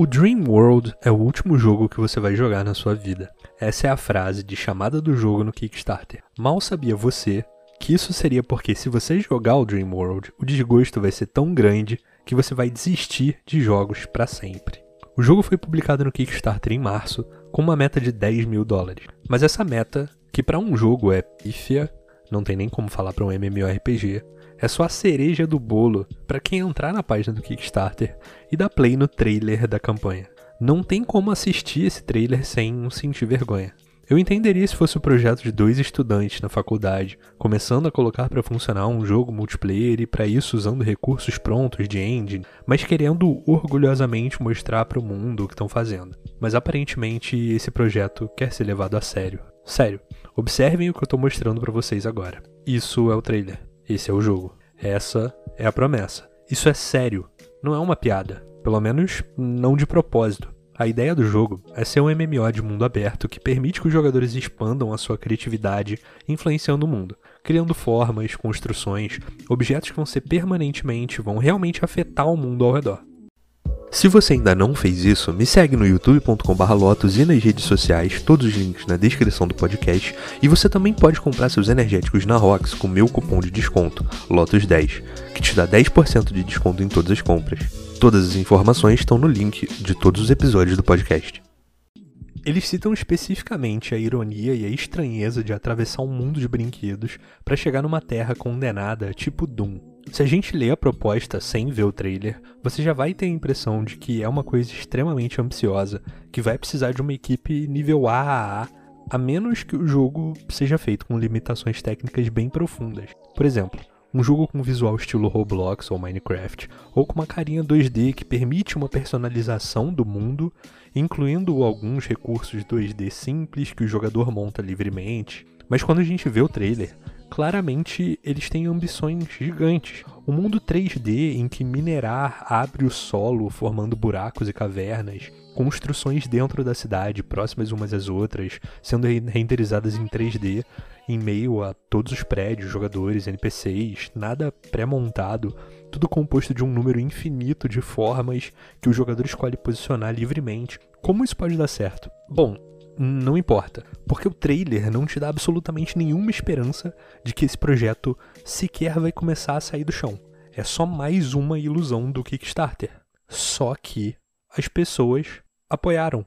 O Dream World é o último jogo que você vai jogar na sua vida. Essa é a frase de chamada do jogo no Kickstarter. Mal sabia você que isso seria porque se você jogar o Dream World, o desgosto vai ser tão grande que você vai desistir de jogos para sempre. O jogo foi publicado no Kickstarter em março com uma meta de 10 mil dólares. Mas essa meta, que para um jogo é pífia, não tem nem como falar para um MMORPG, é só a cereja do bolo para quem entrar na página do Kickstarter e dar play no trailer da campanha. Não tem como assistir esse trailer sem sentir vergonha. Eu entenderia se fosse o projeto de dois estudantes na faculdade, começando a colocar para funcionar um jogo multiplayer e para isso usando recursos prontos de engine, mas querendo orgulhosamente mostrar para o mundo o que estão fazendo. Mas aparentemente esse projeto quer ser levado a sério. Sério, observem o que eu estou mostrando para vocês agora. Isso é o trailer. Esse é o jogo. Essa é a promessa. Isso é sério, não é uma piada. Pelo menos não de propósito. A ideia do jogo é ser um MMO de mundo aberto que permite que os jogadores expandam a sua criatividade, influenciando o mundo, criando formas, construções, objetos que vão ser permanentemente, vão realmente afetar o mundo ao redor. Se você ainda não fez isso, me segue no youtube.com.br lotus e nas redes sociais, todos os links na descrição do podcast, e você também pode comprar seus energéticos na Rox com meu cupom de desconto, LOTUS10, que te dá 10% de desconto em todas as compras. Todas as informações estão no link de todos os episódios do podcast. Eles citam especificamente a ironia e a estranheza de atravessar um mundo de brinquedos para chegar numa terra condenada, tipo Doom. Se a gente lê a proposta sem ver o trailer, você já vai ter a impressão de que é uma coisa extremamente ambiciosa, que vai precisar de uma equipe nível AAA, a menos que o jogo seja feito com limitações técnicas bem profundas. Por exemplo, um jogo com visual estilo Roblox ou Minecraft, ou com uma carinha 2D que permite uma personalização do mundo, incluindo alguns recursos 2D simples que o jogador monta livremente. Mas quando a gente vê o trailer, claramente eles têm ambições gigantes. O mundo 3D em que minerar abre o solo formando buracos e cavernas, construções dentro da cidade, próximas umas às outras, sendo renderizadas em 3D, em meio a todos os prédios, jogadores, NPCs, nada pré-montado, tudo composto de um número infinito de formas que o jogador escolhe posicionar livremente. Como isso pode dar certo? Bom, não importa, porque o trailer não te dá absolutamente nenhuma esperança de que esse projeto sequer vai começar a sair do chão. É só mais uma ilusão do Kickstarter. Só que as pessoas apoiaram.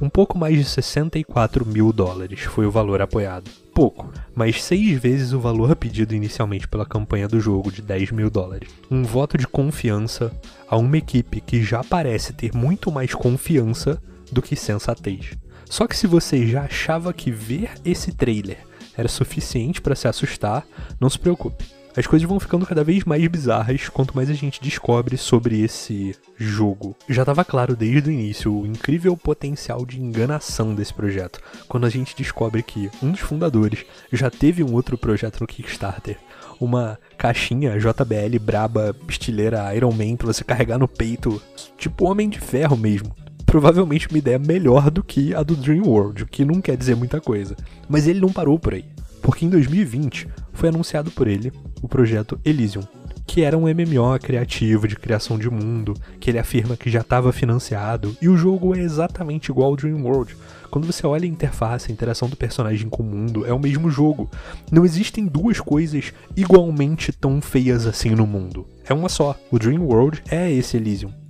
Um pouco mais de 64 mil dólares foi o valor apoiado. Pouco, mas seis vezes o valor pedido inicialmente pela campanha do jogo de 10 mil dólares. Um voto de confiança a uma equipe que já parece ter muito mais confiança do que sensatez. Só que se você já achava que ver esse trailer era suficiente para se assustar, não se preocupe as coisas vão ficando cada vez mais bizarras quanto mais a gente descobre sobre esse jogo. Já estava claro desde o início o incrível potencial de enganação desse projeto, quando a gente descobre que um dos fundadores já teve um outro projeto no Kickstarter, uma caixinha JBL braba, estileira Iron Man pra você carregar no peito, tipo Homem de Ferro mesmo provavelmente uma ideia melhor do que a do Dream World, o que não quer dizer muita coisa. Mas ele não parou por aí, porque em 2020 foi anunciado por ele o projeto Elysium, que era um MMO criativo de criação de mundo, que ele afirma que já estava financiado, e o jogo é exatamente igual ao Dream World. Quando você olha a interface, a interação do personagem com o mundo, é o mesmo jogo. Não existem duas coisas igualmente tão feias assim no mundo. É uma só. O Dream World é esse Elysium.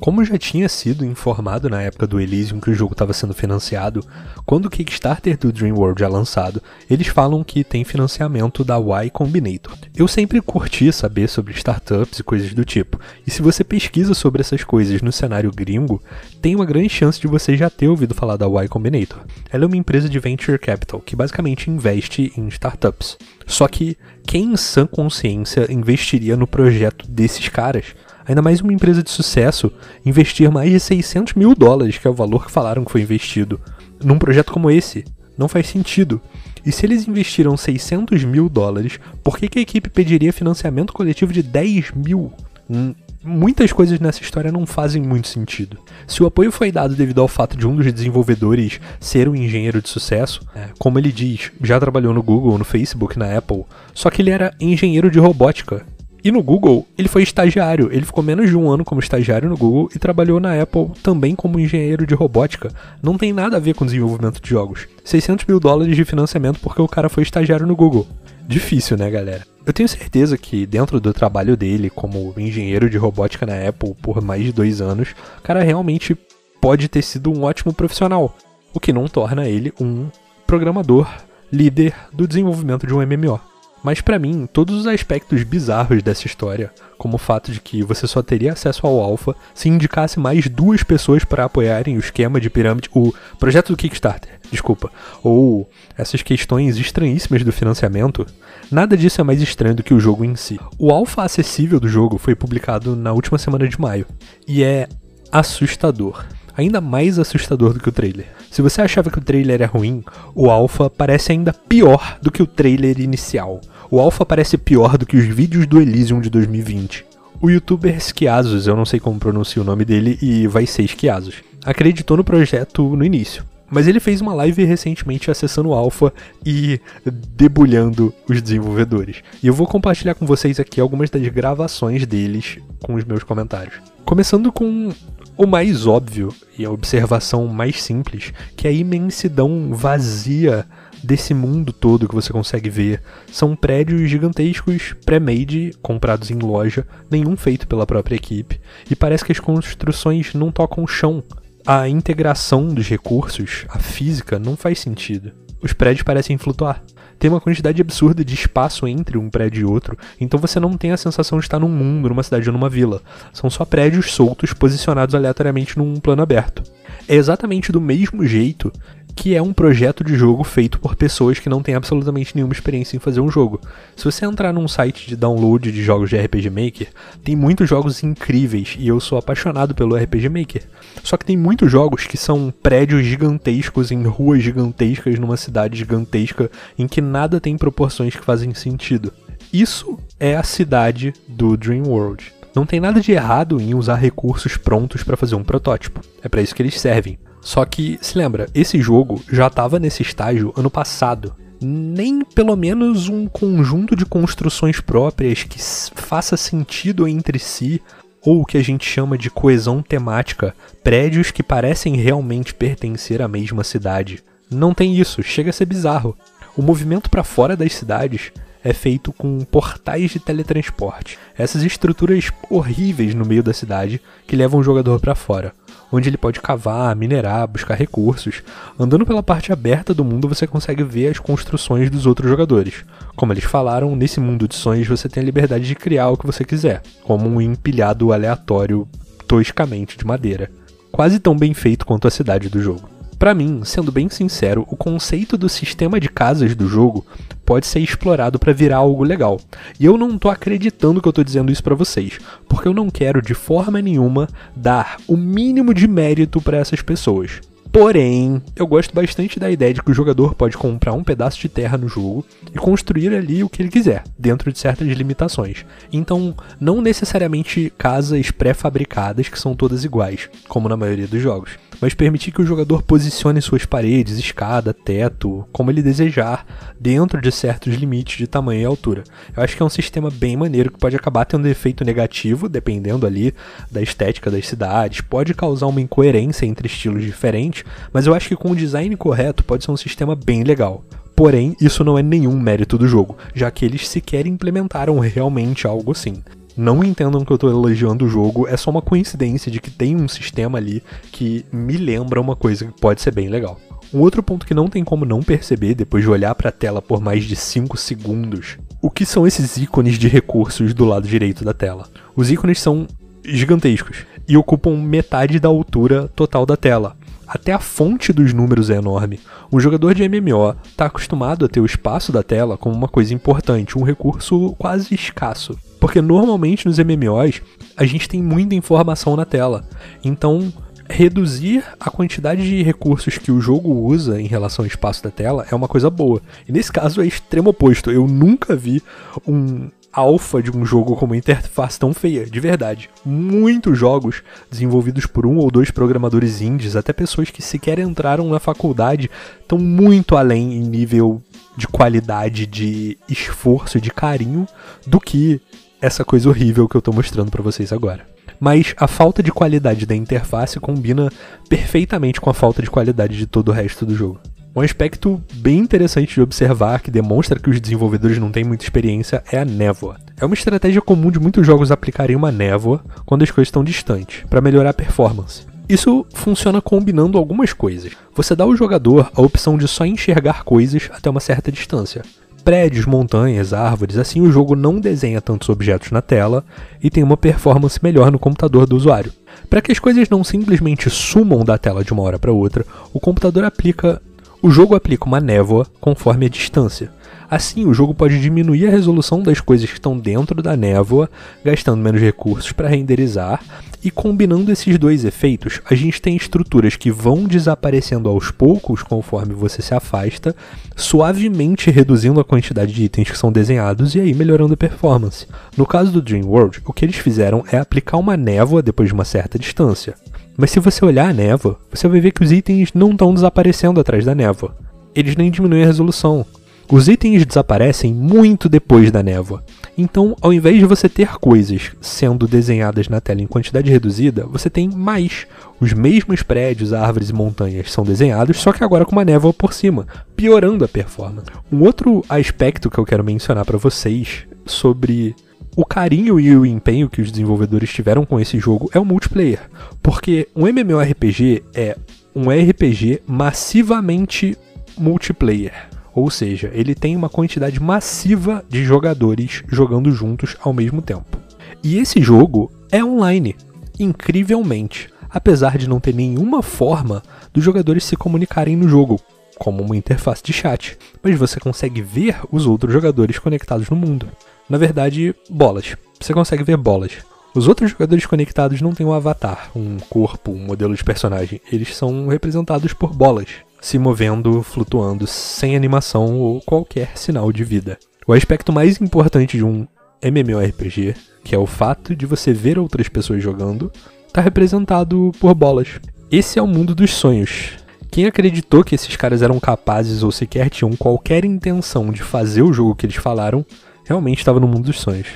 Como já tinha sido informado na época do Elysium que o jogo estava sendo financiado, quando o Kickstarter do Dream World é lançado, eles falam que tem financiamento da Y Combinator. Eu sempre curti saber sobre startups e coisas do tipo, e se você pesquisa sobre essas coisas no cenário gringo, tem uma grande chance de você já ter ouvido falar da Y Combinator. Ela é uma empresa de venture capital que basicamente investe em startups. Só que quem em sã consciência investiria no projeto desses caras? Ainda mais uma empresa de sucesso, investir mais de 600 mil dólares, que é o valor que falaram que foi investido, num projeto como esse. Não faz sentido. E se eles investiram 600 mil dólares, por que, que a equipe pediria financiamento coletivo de 10 mil? Hum, muitas coisas nessa história não fazem muito sentido. Se o apoio foi dado devido ao fato de um dos desenvolvedores ser um engenheiro de sucesso, é, como ele diz, já trabalhou no Google, no Facebook, na Apple, só que ele era engenheiro de robótica E no Google, ele foi estagiário. Ele ficou menos de um ano como estagiário no Google e trabalhou na Apple também como engenheiro de robótica. Não tem nada a ver com desenvolvimento de jogos. 600 mil dólares de financiamento porque o cara foi estagiário no Google. Difícil, né, galera? Eu tenho certeza que dentro do trabalho dele como engenheiro de robótica na Apple por mais de dois anos, o cara realmente pode ter sido um ótimo profissional, o que não torna ele um programador líder do desenvolvimento de um MMO. Mas para mim, todos os aspectos bizarros dessa história, como o fato de que você só teria acesso ao alpha se indicasse mais duas pessoas para apoiarem o esquema de pirâmide, o projeto do Kickstarter, desculpa, ou essas questões estranhíssimas do financiamento, nada disso é mais estranho do que o jogo em si. O alpha acessível do jogo foi publicado na última semana de maio e é assustador ainda mais assustador do que o trailer. Se você achava que o trailer é ruim, o alpha parece ainda pior do que o trailer inicial. O alpha parece pior do que os vídeos do Elysium de 2020. O youtuber Skiazus, eu não sei como pronuncia o nome dele e vai ser Skiazus, acreditou no projeto no início. Mas ele fez uma live recentemente acessando o Alpha e debulhando os desenvolvedores. E eu vou compartilhar com vocês aqui algumas das gravações deles com os meus comentários. Começando com o mais óbvio e a observação mais simples, que é a imensidão vazia desse mundo todo que você consegue ver. São prédios gigantescos pré-made, comprados em loja, nenhum feito pela própria equipe, e parece que as construções não tocam o chão. A integração dos recursos, a física, não faz sentido. Os prédios parecem flutuar tem uma quantidade absurda de espaço entre um prédio e outro, então você não tem a sensação de estar num mundo, numa cidade ou numa vila. São só prédios soltos posicionados aleatoriamente num plano aberto. É exatamente do mesmo jeito que é um projeto de jogo feito por pessoas que não têm absolutamente nenhuma experiência em fazer um jogo. Se você entrar num site de download de jogos de RPG Maker, tem muitos jogos incríveis e eu sou apaixonado pelo RPG Maker. Só que tem muitos jogos que são prédios gigantescos em ruas gigantescas numa cidade gigantesca em que nada tem proporções que fazem sentido. Isso é a cidade do Dream World. Não tem nada de errado em usar recursos prontos para fazer um protótipo. É para isso que eles servem. Só que, se lembra, esse jogo já estava nesse estágio ano passado. Nem pelo menos um conjunto de construções próprias que faça sentido entre si, ou o que a gente chama de coesão temática, prédios que parecem realmente pertencer à mesma cidade. Não tem isso, chega a ser bizarro. O movimento para fora das cidades é feito com portais de teletransporte. Essas estruturas horríveis no meio da cidade que levam o jogador para fora onde ele pode cavar, minerar, buscar recursos. Andando pela parte aberta do mundo, você consegue ver as construções dos outros jogadores. Como eles falaram, nesse mundo de sonhos você tem a liberdade de criar o que você quiser, como um empilhado aleatório toscamente de madeira. Quase tão bem feito quanto a cidade do jogo. Para mim, sendo bem sincero, o conceito do sistema de casas do jogo pode ser explorado para virar algo legal. E eu não tô acreditando que eu tô dizendo isso para vocês, porque eu não quero de forma nenhuma dar o mínimo de mérito para essas pessoas. Porém, eu gosto bastante da ideia de que o jogador pode comprar um pedaço de terra no jogo e construir ali o que ele quiser, dentro de certas limitações. Então, não necessariamente casas pré-fabricadas que são todas iguais, como na maioria dos jogos mas permitir que o jogador posicione suas paredes, escada, teto, como ele desejar, dentro de certos limites de tamanho e altura. Eu acho que é um sistema bem maneiro que pode acabar tendo efeito negativo, dependendo ali da estética das cidades, pode causar uma incoerência entre estilos diferentes, mas eu acho que com o design correto pode ser um sistema bem legal. Porém, isso não é nenhum mérito do jogo, já que eles sequer implementaram realmente algo assim. Não entendam que eu tô elogiando o jogo, é só uma coincidência de que tem um sistema ali que me lembra uma coisa que pode ser bem legal. Um outro ponto que não tem como não perceber depois de olhar para a tela por mais de 5 segundos, o que são esses ícones de recursos do lado direito da tela? Os ícones são gigantescos e ocupam metade da altura total da tela. Até a fonte dos números é enorme. Um jogador de MMO está acostumado a ter o espaço da tela como uma coisa importante, um recurso quase escasso. Porque normalmente nos MMOs a gente tem muita informação na tela. Então, reduzir a quantidade de recursos que o jogo usa em relação ao espaço da tela é uma coisa boa. E nesse caso é extremo oposto. Eu nunca vi um alfa de um jogo com uma interface tão feia, de verdade. Muitos jogos desenvolvidos por um ou dois programadores indies, até pessoas que sequer entraram na faculdade, estão muito além em nível de qualidade, de esforço, de carinho do que essa coisa horrível que eu tô mostrando para vocês agora. Mas a falta de qualidade da interface combina perfeitamente com a falta de qualidade de todo o resto do jogo. Um aspecto bem interessante de observar que demonstra que os desenvolvedores não têm muita experiência é a névoa. É uma estratégia comum de muitos jogos aplicarem uma névoa quando as coisas estão distantes, para melhorar a performance. Isso funciona combinando algumas coisas. Você dá ao jogador a opção de só enxergar coisas até uma certa distância. Prédios, montanhas, árvores, assim o jogo não desenha tantos objetos na tela e tem uma performance melhor no computador do usuário. Para que as coisas não simplesmente sumam da tela de uma hora para outra, o computador aplica o jogo aplica uma névoa conforme a distância. Assim, o jogo pode diminuir a resolução das coisas que estão dentro da névoa, gastando menos recursos para renderizar, e combinando esses dois efeitos, a gente tem estruturas que vão desaparecendo aos poucos conforme você se afasta, suavemente reduzindo a quantidade de itens que são desenhados e aí melhorando a performance. No caso do Dream World, o que eles fizeram é aplicar uma névoa depois de uma certa distância. Mas se você olhar a névoa, você vai ver que os itens não estão desaparecendo atrás da névoa. Eles nem diminuem a resolução. Os itens desaparecem muito depois da névoa. Então, ao invés de você ter coisas sendo desenhadas na tela em quantidade reduzida, você tem mais. Os mesmos prédios, árvores e montanhas são desenhados, só que agora com uma névoa por cima, piorando a performance. Um outro aspecto que eu quero mencionar para vocês sobre o carinho e o empenho que os desenvolvedores tiveram com esse jogo é o multiplayer. Porque um MMORPG é um RPG massivamente multiplayer. Ou seja, ele tem uma quantidade massiva de jogadores jogando juntos ao mesmo tempo. E esse jogo é online, incrivelmente, apesar de não ter nenhuma forma dos jogadores se comunicarem no jogo, como uma interface de chat, mas você consegue ver os outros jogadores conectados no mundo na verdade, bolas. Você consegue ver bolas. Os outros jogadores conectados não têm um avatar, um corpo, um modelo de personagem. Eles são representados por bolas, se movendo, flutuando, sem animação ou qualquer sinal de vida. O aspecto mais importante de um MMORPG, que é o fato de você ver outras pessoas jogando, está representado por bolas. Esse é o mundo dos sonhos. Quem acreditou que esses caras eram capazes ou sequer tinham qualquer intenção de fazer o jogo que eles falaram, realmente estava no mundo dos sonhos.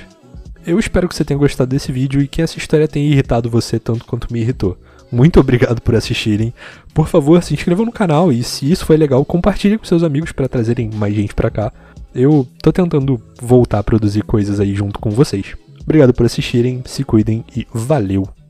Eu espero que você tenha gostado desse vídeo e que essa história tenha irritado você tanto quanto me irritou. Muito obrigado por assistirem. Por favor, se inscrevam no canal e se isso foi legal, compartilhe com seus amigos para trazerem mais gente para cá. Eu tô tentando voltar a produzir coisas aí junto com vocês. Obrigado por assistirem, se cuidem e valeu!